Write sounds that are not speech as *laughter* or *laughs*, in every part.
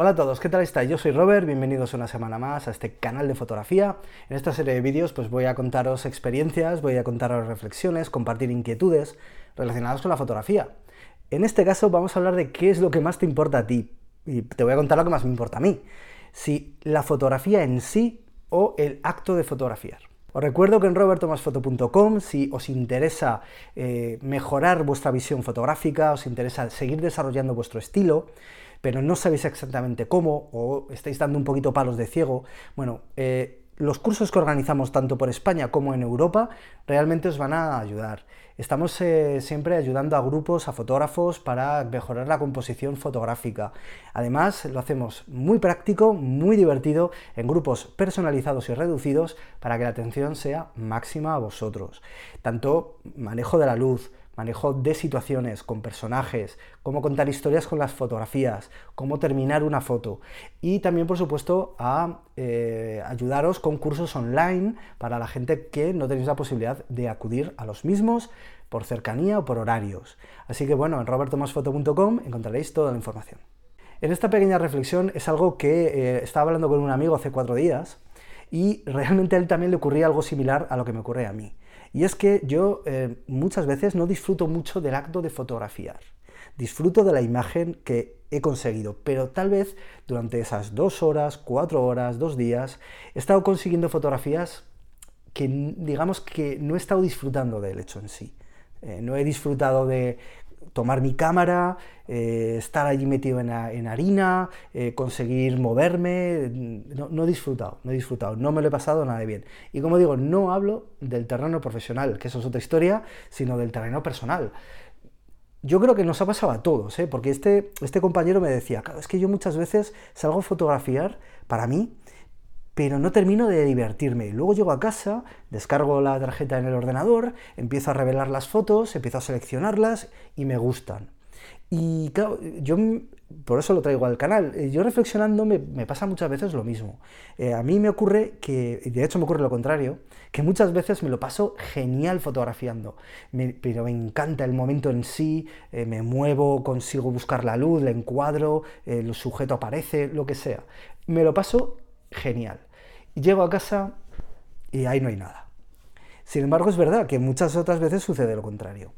Hola a todos, ¿qué tal estáis? Yo soy Robert, bienvenidos una semana más a este canal de fotografía. En esta serie de vídeos pues voy a contaros experiencias, voy a contaros reflexiones, compartir inquietudes relacionadas con la fotografía. En este caso vamos a hablar de qué es lo que más te importa a ti. Y te voy a contar lo que más me importa a mí. Si la fotografía en sí o el acto de fotografiar. Os recuerdo que en robertomasfoto.com, si os interesa eh, mejorar vuestra visión fotográfica, os interesa seguir desarrollando vuestro estilo, pero no sabéis exactamente cómo o estáis dando un poquito palos de ciego, bueno, eh, los cursos que organizamos tanto por España como en Europa realmente os van a ayudar. Estamos eh, siempre ayudando a grupos, a fotógrafos para mejorar la composición fotográfica. Además, lo hacemos muy práctico, muy divertido, en grupos personalizados y reducidos para que la atención sea máxima a vosotros. Tanto manejo de la luz, manejo de situaciones con personajes, cómo contar historias con las fotografías, cómo terminar una foto y también por supuesto a eh, ayudaros con cursos online para la gente que no tenéis la posibilidad de acudir a los mismos por cercanía o por horarios. Así que bueno, en robertomasfoto.com encontraréis toda la información. En esta pequeña reflexión es algo que eh, estaba hablando con un amigo hace cuatro días y realmente a él también le ocurría algo similar a lo que me ocurre a mí. Y es que yo eh, muchas veces no disfruto mucho del acto de fotografiar. Disfruto de la imagen que he conseguido, pero tal vez durante esas dos horas, cuatro horas, dos días, he estado consiguiendo fotografías que digamos que no he estado disfrutando del hecho en sí. Eh, no he disfrutado de tomar mi cámara, eh, estar allí metido en, harina, eh, conseguir moverme, no, he disfrutado, no he disfrutado, no me lo he pasado nada de bien. Y como digo, no hablo del terreno profesional, que eso es otra historia, sino del terreno personal. Yo creo que nos ha pasado a todos, ¿eh? porque este, este compañero me decía, claro, es que yo muchas veces salgo a fotografiar para mí pero no termino de divertirme. Luego llego a casa, descargo la tarjeta en el ordenador, empiezo a revelar las fotos, empiezo a seleccionarlas y me gustan. Y claro, yo por eso lo traigo al canal. Eh, yo reflexionando me, pasa muchas veces lo mismo. Eh, a mí me ocurre que, de hecho me ocurre lo contrario, que muchas veces me lo paso genial fotografiando, pero me encanta el momento en sí, eh, me muevo, consigo buscar la luz, le encuadro, el sujeto aparece, lo que sea. Me lo paso genial llego a casa y ahí no hay nada. Sin embargo, es verdad que muchas otras veces sucede lo contrario.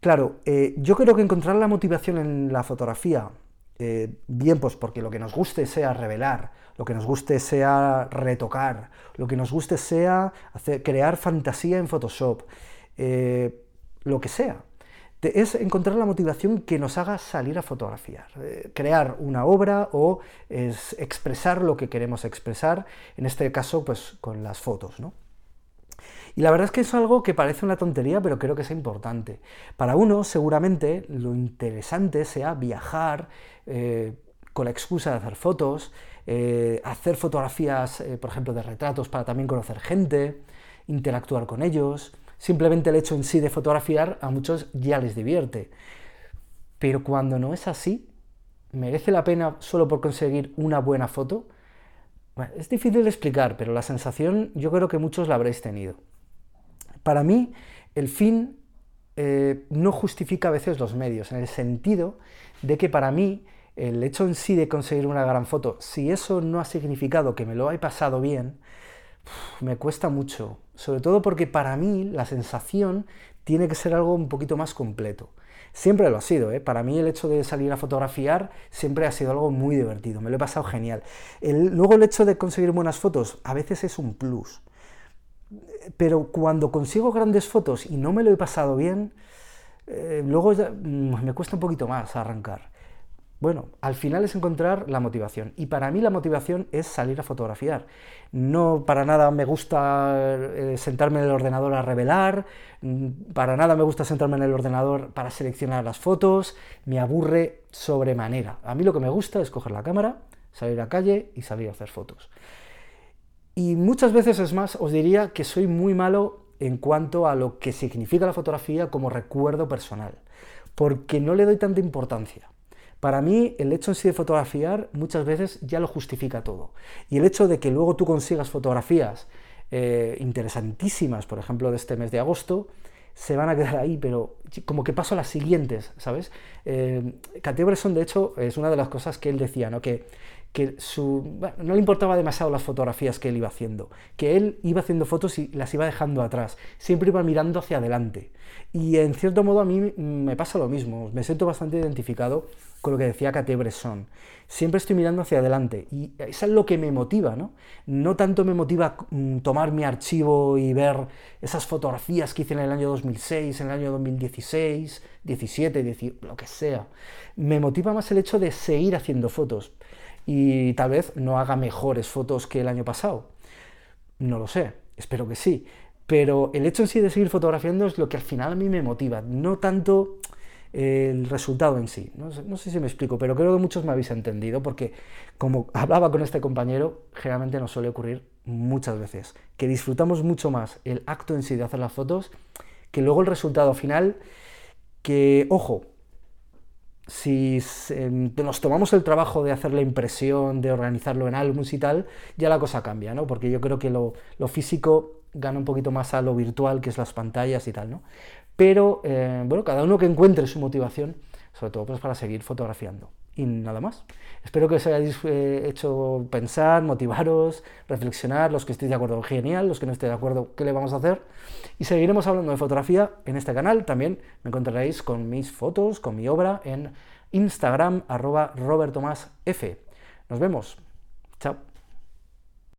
Claro, eh, yo creo que encontrar la motivación en la fotografía, eh, bien pues porque lo que nos guste sea revelar, lo que nos guste sea retocar, lo que nos guste sea crear fantasía en Photoshop, eh, lo que sea es encontrar la motivación que nos haga salir a fotografiar, eh, crear una obra o expresar lo que queremos expresar, en este caso pues con las fotos. ¿no? Y la verdad es que es algo que parece una tontería, pero creo que es importante. Para uno, seguramente, lo interesante sea viajar eh, con la excusa de hacer fotos, eh, hacer fotografías, por ejemplo, de retratos para también conocer gente, interactuar con ellos, Simplemente el hecho en sí de fotografiar a muchos ya les divierte. Pero cuando no es así, merece la pena solo por conseguir una buena foto. es difícil de explicar, pero la sensación yo creo que muchos la habréis tenido. Para mí, el fin eh, no justifica a veces los medios, en el sentido de que para mí el hecho en sí de conseguir una gran foto, si eso no ha significado que me lo he pasado bien, me cuesta mucho, sobre todo porque para mí la sensación tiene que ser algo un poquito más completo. Siempre lo ha sido, ¿eh? para mí el hecho de salir a fotografiar siempre ha sido algo muy divertido, me lo he pasado genial. luego el hecho de conseguir buenas fotos a veces es un plus, pero cuando consigo grandes fotos y no me lo he pasado bien, eh, luego mm, me cuesta un poquito más arrancar. Bueno, al final es encontrar la motivación. Y para mí la motivación es salir a fotografiar. No para nada me gusta eh, sentarme en el ordenador a revelar, mm, para nada me gusta sentarme en el ordenador para seleccionar las fotos, me aburre sobremanera. A mí lo que me gusta es coger la cámara, salir a la calle y salir a hacer fotos. Y muchas veces es más, os diría que soy muy malo en cuanto a lo que significa la fotografía como recuerdo personal, porque no le doy tanta importancia. Para mí, el hecho en sí de fotografiar muchas veces ya lo justifica todo. Y el hecho de que luego tú consigas fotografías eh, interesantísimas, por ejemplo, de este mes de agosto, se van a quedar ahí, pero como que paso a las siguientes, ¿sabes? Eh, Bresson, de hecho, es una de las cosas que él decía, ¿no? Que, que no le importaba demasiado las fotografías que él iba haciendo, que él iba haciendo fotos y las iba dejando atrás, siempre iba mirando hacia adelante. Y en cierto modo a mí me pasa lo mismo, me siento bastante identificado con lo que decía Cate Bresson. Siempre estoy mirando hacia adelante y eso es lo que me motiva, ¿no? No tanto me motiva mm, tomar mi archivo y ver esas fotografías que hice en el año 2006, en el año 2016, 17, lo que sea. Me motiva más el hecho de seguir haciendo fotos y tal vez no haga mejores fotos que el año pasado. No lo sé, espero que sí. Pero el hecho en sí de seguir fotografiando es lo que al final a mí me motiva, no tanto el resultado en sí. No, sé si me explico, pero creo que muchos me habéis entendido, porque como *laughs* hablaba con este compañero, generalmente nos suele ocurrir muchas veces, que disfrutamos mucho más el acto en sí de hacer las fotos que luego el resultado final, que, ojo, si nos tomamos el trabajo de hacer la impresión, de organizarlo en álbumes y tal, ya la cosa cambia, ¿no? Porque yo creo que lo, físico gana un poquito más a lo virtual, que es las pantallas y tal, ¿no? Pero, eh, bueno, cada uno que encuentre su motivación, sobre todo pues para seguir fotografiando y nada más. Espero que os hayáis eh, hecho pensar, motivaros, reflexionar, los que estéis de acuerdo, genial, los que no estéis de acuerdo, ¿qué le vamos a hacer? Y seguiremos hablando de fotografía en este canal, también me encontraréis con mis fotos, con mi obra en Instagram, arroba F. Nos vemos, chao.